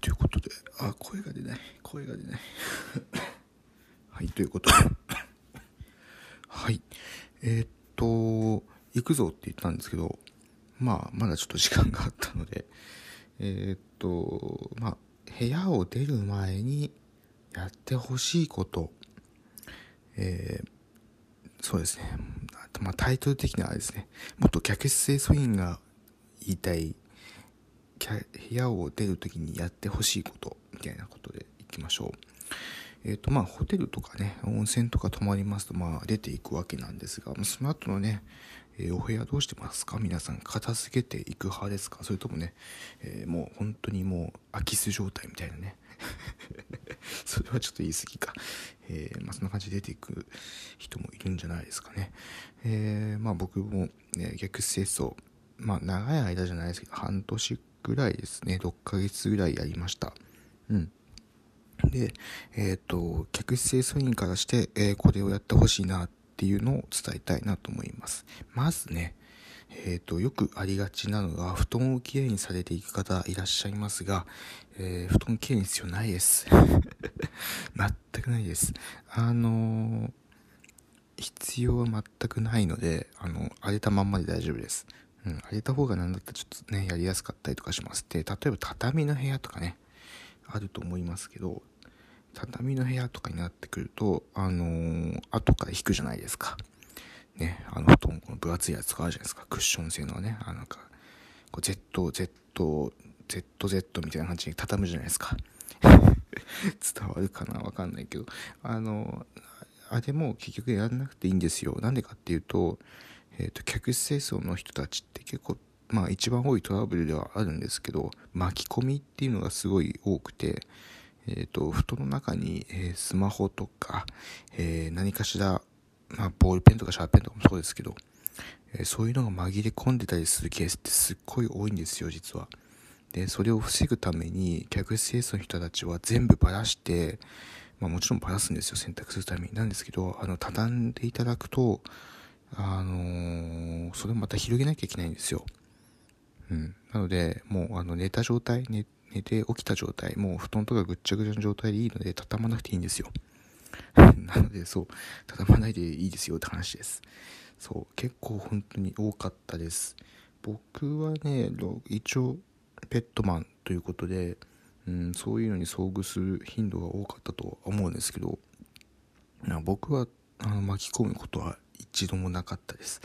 ということで、あ、声が出ない。声が出ない。はい、ということで。はい。えー、っと、行くぞって言ったんですけど、まあ、まだちょっと時間があったので、えー、っと、まあ、部屋を出る前にやってほしいこと、えー、そうですね。まあ、タイトル的にはですね、もっと客室清掃員が言いたい部屋を出るときにやってほしいことみたいなことでいきましょう。えっ、ー、とまあホテルとかね温泉とか泊まりますとまあ出ていくわけなんですがその後のね、えー、お部屋どうしてますか？皆さん片付けていく派ですか？それともね、えー、もう本当にもう空き巣状態みたいなね。それはちょっと言い過ぎか、えまあ、そんな感じで出ていく人もいるんじゃないですかね、えまあ僕も、ね、逆清掃まあ長い間じゃないですけど半年ぐらいですね、6ヶ月ぐらいやりました。うん。で、えっ、ー、と、客室清掃員からして、えー、これをやってほしいなっていうのを伝えたいなと思います。まずね、えっ、ー、と、よくありがちなのが、布団をきれいにされていく方いらっしゃいますが、え布団きれいに必要ないです。全くないです。あの必要は全くないので、あの、荒れたまんまで大丈夫です。うん、あげた方がなんだったらちょっとね、やりやすかったりとかします。で、例えば畳の部屋とかね、あると思いますけど、畳の部屋とかになってくると、あのー、後から引くじゃないですか。ね、あの布団、この分厚いやつとかあるじゃないですか。クッション性のね、あなんか、こう Z、Z、ZZ みたいな感じに畳むじゃないですか。伝わるかなわかんないけど、あの、あれも結局やらなくていいんですよ。なんでかっていうと、えーと、客室清掃の人たちって結構まあ一番多いトラブルではあるんですけど巻き込みっていうのがすごい多くて、えーと、布団の中に、えー、スマホとか、えー、何かしら、まあ、ボールペンとかシャーペンとかもそうですけど、えー、そういうのが紛れ込んでたりするケースってすっごい多いんですよ実は。でそれを防ぐために客室清掃の人たちは全部ばらして、まあ、もちろんばらすんですよ洗濯するためになんですけどあの畳んでいただくとあのー、それをまた広げなきゃいけないんですよ。うん。なので、もう、あの、寝た状態、寝、寝て起きた状態、もう布団とかぐっちゃぐちゃの状態でいいので、畳まなくていいんですよ。なので、そう、畳まないでいいですよって話です。そう、結構本当に多かったです。僕はね、一応、ペットマンということで、うん、そういうのに遭遇する頻度が多かったと思うんですけど、僕はあの巻き込むことは一度もなかったです。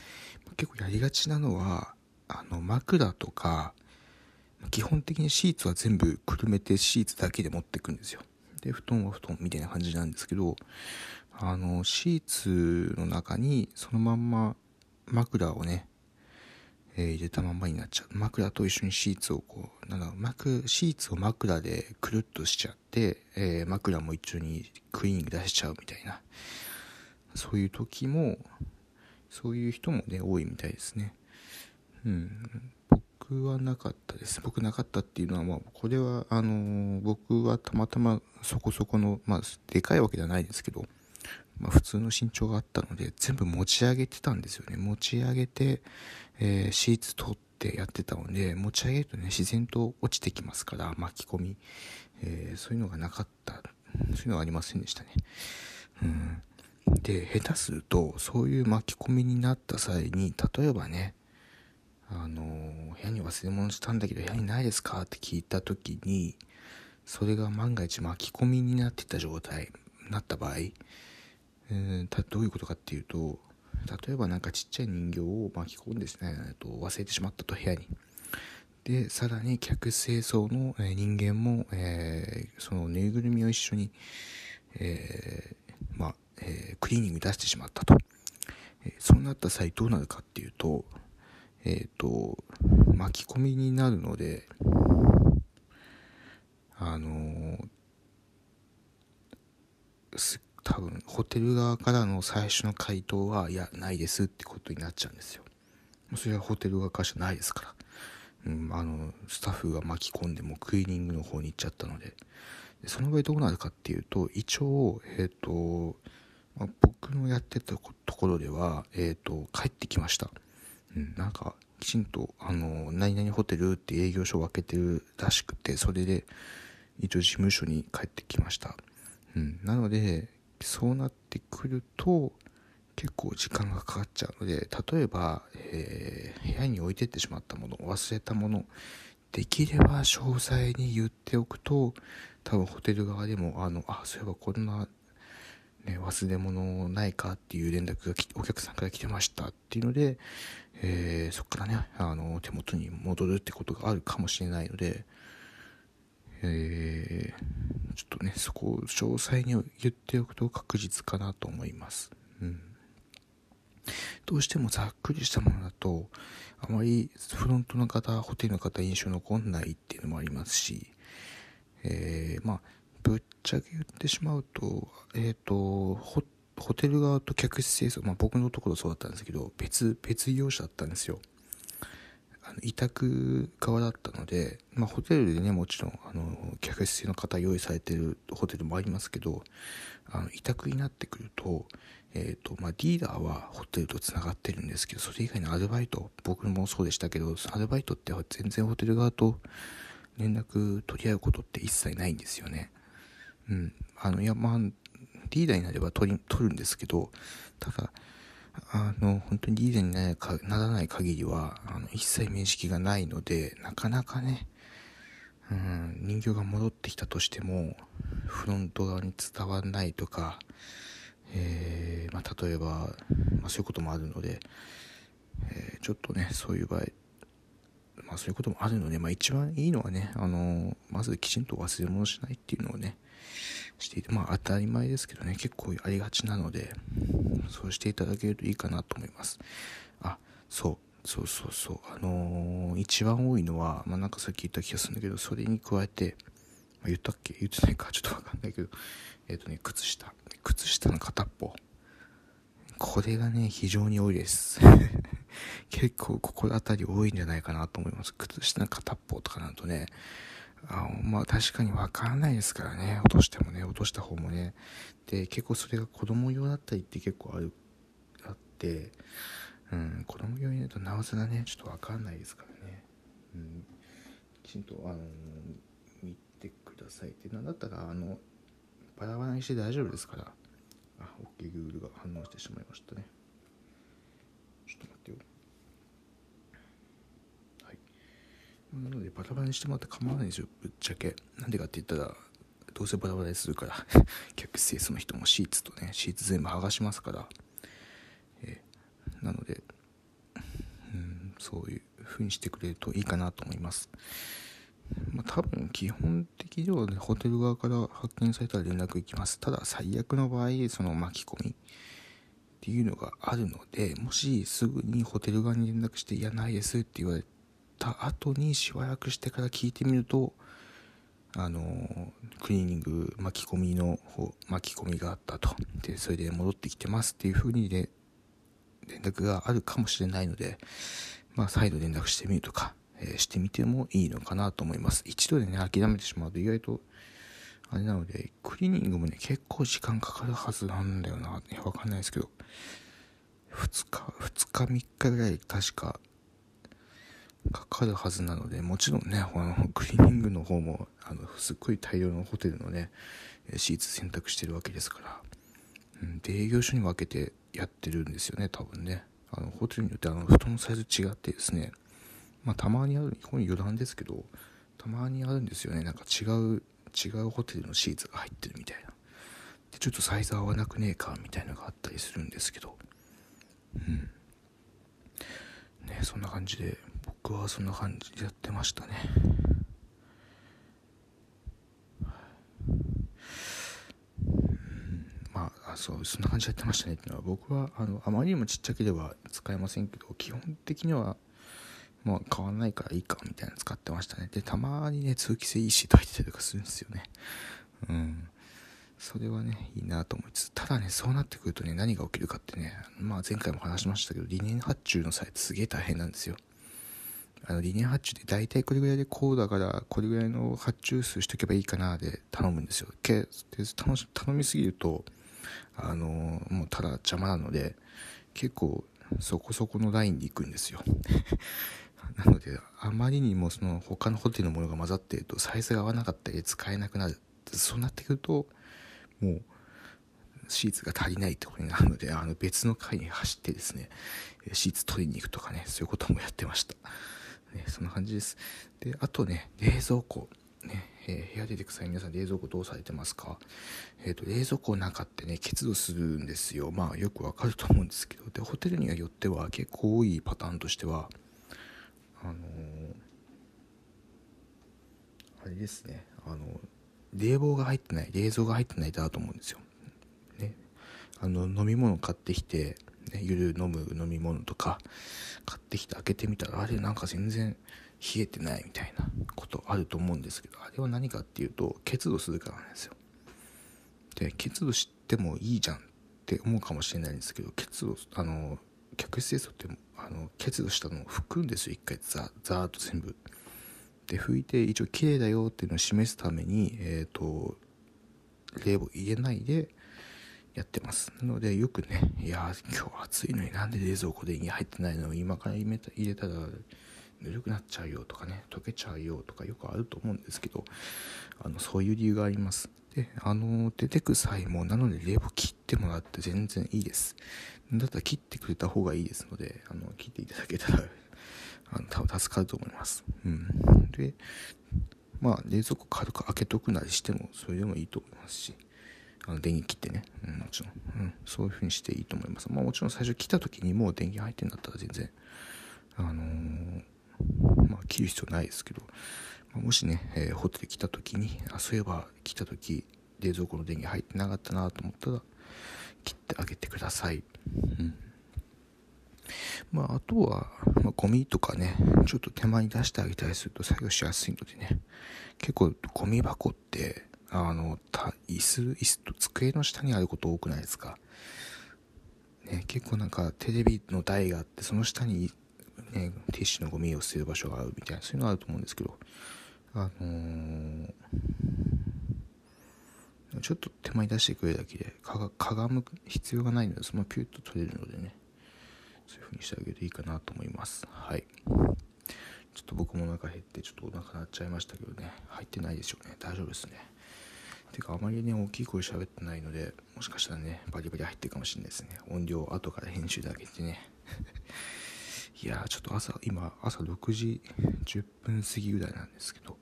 結構やりがちなのは、あの、枕とか、基本的にシーツは全部くるめてシーツだけで持ってくんですよ。で、布団は布団みたいな感じなんですけど、あの、シーツの中にそのまんま枕をね、えー、入れたまんまになっちゃう。枕と一緒にシーツをこう、なんだろう、枕、シーツを枕でくるっとしちゃって、えー、枕も一緒にクリーニング出しちゃうみたいな。そういう時も、そういう人もね、多いみたいですね。うん。僕はなかったです。僕なかったっていうのは、まあ、これは、あのー、僕はたまたまそこそこの、まあ、でかいわけではないですけど、まあ、普通の身長があったので、全部持ち上げてたんですよね。持ち上げて、えー、シーツ取ってやってたので、持ち上げるとね、自然と落ちてきますから、巻き込み。えー、そういうのがなかった。そういうのはありませんでしたね。で、下手すると、そういう巻き込みになった際に、例えばね、あの、部屋に忘れ物したんだけど部屋にないですかって聞いた時に、それが万が一巻き込みになってた状態に、なった場合、えー、どういうことかっていうと、例えばなんかちっちゃい人形を巻き込んでしないと忘れてしまったと部屋に。で、さらに客清掃の人間も、えー、そのぬいぐるみを一緒に、え、クリーニング出してしまったと。え、そうなった際どうなるかっていうと、えっ、ー、と、巻き込みになるので、あの多分ホテル側からの最初の回答は、いや、ないですってことになっちゃうんですよ。それはホテル側からじゃないですから。うん、あの、スタッフが巻き込んでもクリーニングの方に行っちゃったので。でその場合どうなるかっていうと、一応、えっ、ー、と、ま、僕のやってたところでは、えっ、ー、と、帰ってきました。うん、なんか、きちんと、あの、何々ホテルって営業所を分けてるらしくて、それで、一応事務所に帰ってきました。うん。なので、そうなってくると、結構時間がかかっちゃうので、例えば、えー、部屋に置いてってしまったもの、忘れたもの、できれば詳細に言っておくと、多分ホテル側でも、あの、あ、そういえばこんな、ね、忘れ物ないかっていう連絡がお客さんから来てましたっていうので、えー、そっからね、あの、手元に戻るってことがあるかもしれないので、えー、ちょっとね、そこを詳細に言っておくと確実かなと思います。うん。どうしてもざっくりしたものだと、あまりフロントの方、ホテルの方印象残んないっていうのもありますし、えー、まあ、ちゃけ言ってしまうと、えっ、ー、と、ホテル側と客室清掃、まあ僕のところそうだったんですけど、別、別業者だったんですよ。あの委託側だったので、まあ、ホテルでねもちろんあの客室の方用意されてるホテルもありますけどあの委託になってくると,、えーとまあ、リーダーはホテルとつながってるんですけどそれ以外のアルバイト僕もそうでしたけどアルバイトって全然ホテル側と連絡取り合うことって一切ないんですよね。うん。あの、いや、まあ、リーダーになれば取り、取るんですけど、ただ、あの、本当にリーダーになかならない限りは、あの、一切面識がないので、なかなかね、うん、人形が戻ってきたとしても、フロント側に伝わらないとか、えー、まあ、例えば、まあ、そういうこともあるので、えー、ちょっとね、そういう場合、まあそういうこともあるので、まあ一番いいのはね、あの、まずきちんと忘れ物しないっていうのをね、していて、まあ当たり前ですけどね、結構ありがちなので、そうしていただけるといいかなと思います。あ、そう、そうそうそう、あのー、一番多いのは、まあなんかさっき言った気がするんだけど、それに加えて、まあ、言ったっけ？言ってないかちょっとわかんないけど、えっ、ー、とね、靴下。靴下の片っぽ。これがね、非常に多いです。結構こあたり多いんじゃないかなと思います。靴下の片っぽとかなるとね、あまあ確かにわからないですからね。落としてもね、落とした方もね。で、結構それが子供用だったりって結構ある、あって、うん、子供用になるとなおさらね、ちょっとわかんないですからね。うん、きちんと、あの、見てくださいって。なんだったら、あの、バラバラにして大丈夫ですから。あ、OK、Google が反応してしまいましたね。ちょっと待ってよ。はい。なのでバラバラにしてもらって構わないんですよ。ぶっちゃけ。なんでかって言ったらどうせバラバラにするから 客室清掃の人もシーツとねシーツ全部剥がしますから、えー、なのでうんそういう風にしてくれるといいかなと思います。まあ、多分基本的にはねホテル側から発見されたら連絡行きます。ただ最悪の場合その巻き込み。っていうのがあるのでもしすぐにホテル側に連絡して「いやないです」って言われた後にしばらくしてから聞いてみるとあのクリーニング巻き込みの方巻き込みがあったと。でそれで戻ってきてますっていう風にね連絡があるかもしれないのでまあ再度連絡してみるとか、えー、してみてもいいのかなと思います。一度でね諦めてしまうと意外とあれなのでクリーニングもね結構時間かかるはずなんだよな。わかんないですけど。2日2日3日ぐらい確かかかるはずなので、もちろんね、あの、クリーニングの方も、あの、すっごい大量のホテルのね、シーツ選択してるわけですから、うん、で、営業所に分けてやってるんですよね、多分ね。あの、ホテルによってあの、布団のサイズ違ってですね、まあ、たまにある、こに余談ですけど、たまにあるんですよね、なんか違う、違うホテルのシーツが入ってるみたいな。で、ちょっとサイズ合わなくねえか、みたいなのがあったりするんですけど、うん。ね、そんな感じで、僕はそんな感じでやってましたねまあそうそんな感じでやってましたねっていうのは僕はあのあまりにもちっちゃければ使えませんけど基本的にはまあ変わらないからいいかみたいな使ってましたねでたまにね通気性いいシート入ってたりとかするんですよねうんそれはね、いいなと思いつつ、ただね、そうなってくるとね、何が起きるかってね、まあ前回も話しましたけど、リネン発注の際すげえ大変なんですよ。あの、リネン発注で大体これぐらいでこうだから、これぐらいの発注数しとけばいいかなで頼むんですよ。け頼頼みすぎると、あのもうただ邪魔なので、結構そこそこのラインで行くんですよ。なのであまりにもその他のホテルのものが混ざっているとサイズが合わなかったり使えなくなる。そうなってくるともうシーツが足りないってことになるのであの別の階に走ってですねシーツ取りに行くとかねそういうこともやってました、ね、そんな感じです。であとね冷蔵庫。ね、えー、部屋出てくさい。皆さん冷蔵庫どうされてますか？えっ、ー、と冷蔵庫の中ってね結露するんですよ。まあよくわかると思うんですけど。でホテルにはよっては結構多いパターンとしてはあのー、あれですね。あの冷房が入ってない冷蔵が入ってないだと思うんですよ。ね。あの飲み物買ってきて、ね、ゆる飲む飲み物とか買ってきて開けてみたらあれなんか全然冷えてないみたいなことあると思うんですけどあれは何かっていうと結露するからなんですよ。で結露してもいいじゃんって思うかもしれないんですけど結露あの客室清掃ってあの結露したのを拭くんですよ。一回ザザーッと全部。で拭いて一応綺麗だよっていうのを示すためにえっ、ー、と冷房入れないでやってます。なのでよくねいや今日暑いのになんで冷蔵庫で入ってないの今から入れたらぬるくなっちゃうよとかね溶けちゃうよとかよくあると思うんですけどあのそういう理由があります。であの出てく際もなので冷房切ってもらって全然いいです。だったら切ってくれた方がいいですのであの切っていただけたら あの助かると思います。うん。でまあ冷蔵庫軽く開けとくなりしてもそれでもいいと思いますしあの電源切ってね、うん、もちろん、うん、そういう風にしていいと思います。まあもちろん最初来た時にもう電源入ってんだったら全然あのーまあ、切る必要ないですけど、まあ、もしね、えー、ホテル来た時にあそういえば来た時冷蔵庫の電源入ってなかったなと思ったら切ってあげてください、うん。まあ、あとは、まあ、ゴミとかねちょっと手間に出してあげたりすると作業しやすいのでね結構ゴミ箱ってあの椅子椅子と机の下にあること多くないですか？ね、結構なんかテレビの台があってその下にね、ティッシュのゴミを捨てる場所があるみたいなそういうのがあると思うんですけどあのー、ちょっと手前に出してくれるだけでかかがむ必要がないのでそのままピュッと取れるのでねそういう風にしてあげるといいかなと思います。はい。ちょっと僕もお腹減ってちょっとお腹鳴っちゃいましたけどね入ってないでしょうね。大丈夫ですね。てかあまりね大きい声喋ってないのでもしかしたらねバリバリ入ってるかもしれないですね。音量後から編集で上げてね。いやちょっと朝今朝6時10分過ぎぐらいなんですけど、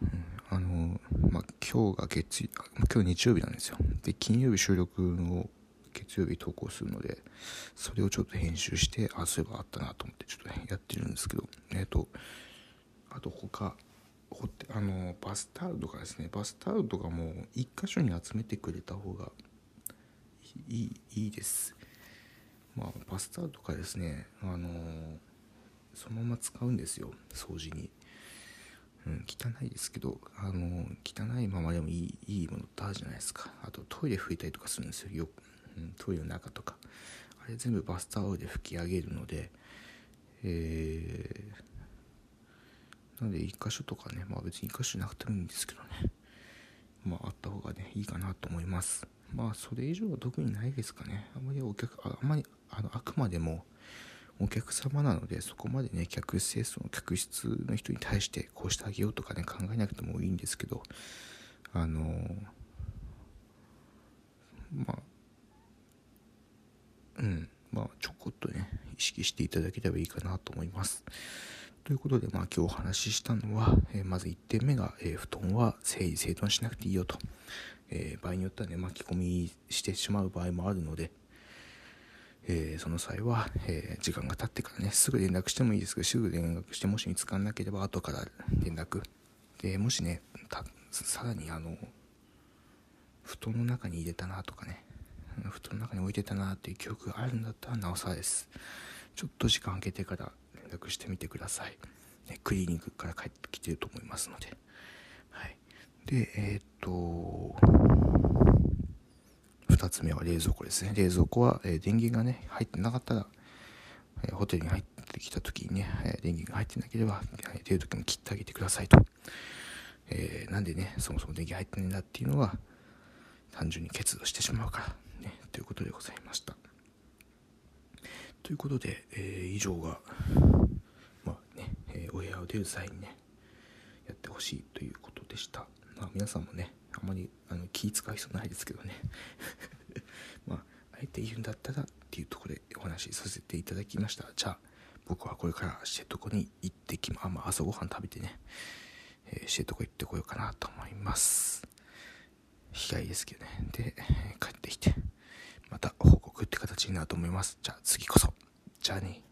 うん、あのまあ今日が月今日日曜日なんですよ。で金曜日収録の月曜日投稿するのでそれをちょっと編集してあそういえばあったなと思ってちょっとやってるんですけどえっ、ー、とあと他ほってあのバスタオルとかですね。バスタオルとかも一箇所に集めてくれた方がいいいいです。まあ、バスタオルとかですね、あのー、そのまま使うんですよ掃除に、うん、汚いですけど、あのー、汚いままでもいいいいものってあるじゃないですか。あとトイレ拭いたりとかするんですよよ、うん、トイレの中とか。あれ全部バスタオルで拭き上げるのでえー、なので1箇所とかねまあ別に1箇所なくてもいいんですけどね。まああった方がねいいかなと思います。まあそれ以上は特にないですかね。あまりお客ああまりあのあくまでもお客様なのでそこまでね客室清掃の客室の人に対してこうしてあげようとかね考えなくてもいいんですけどあのまあうんまあちょこっとね意識していただければいいかなと思います。ということで、まあ、今日お話ししたのは、えー、まず1点目が、えー、布団は整理整頓しなくていいよと、えー、場合によってはね巻き込みしてしまう場合もあるので、えー、その際は、えー、時間が経ってからね、すぐ連絡してもいいですけど、すぐ連絡して、もし見つからなければ後から連絡。で、もしね、さらにあの、布団の中に入れたなとかね、布団の中に置いてたなっていう記憶があるんだったらなおさらです。ちょっと時間空けてから連絡してみてください。ね、クリーニングから帰ってきてると思いますので。はい。で、えー、っと、2つ目は冷蔵庫ですね。冷蔵庫は、え、電源がね、入ってなかったら、え、ホテルに入ってきた時にね、え電源が入ってなければ、え出る時も切ってあげてくださいと。えなんでね、そもそも電源入ってないんだっていうのは、単純に結露してしまうから、ね、ということでございました。ということで、え以上が、まあお部屋を出る際にねやってほしいということでしたまあ皆さんもねあんまりあの気使う必要ないですけどね。まああえて言うんだったらっていうところでお話しさせていただきました。じゃあ僕はこれから知床に行ってきまあ、まあ、朝ごはん食べてね、えー、知床行ってこようかなと思います。日帰りですけどね。で帰ってきてまた報告って形になると思います。じゃあ次こそ。じゃあね。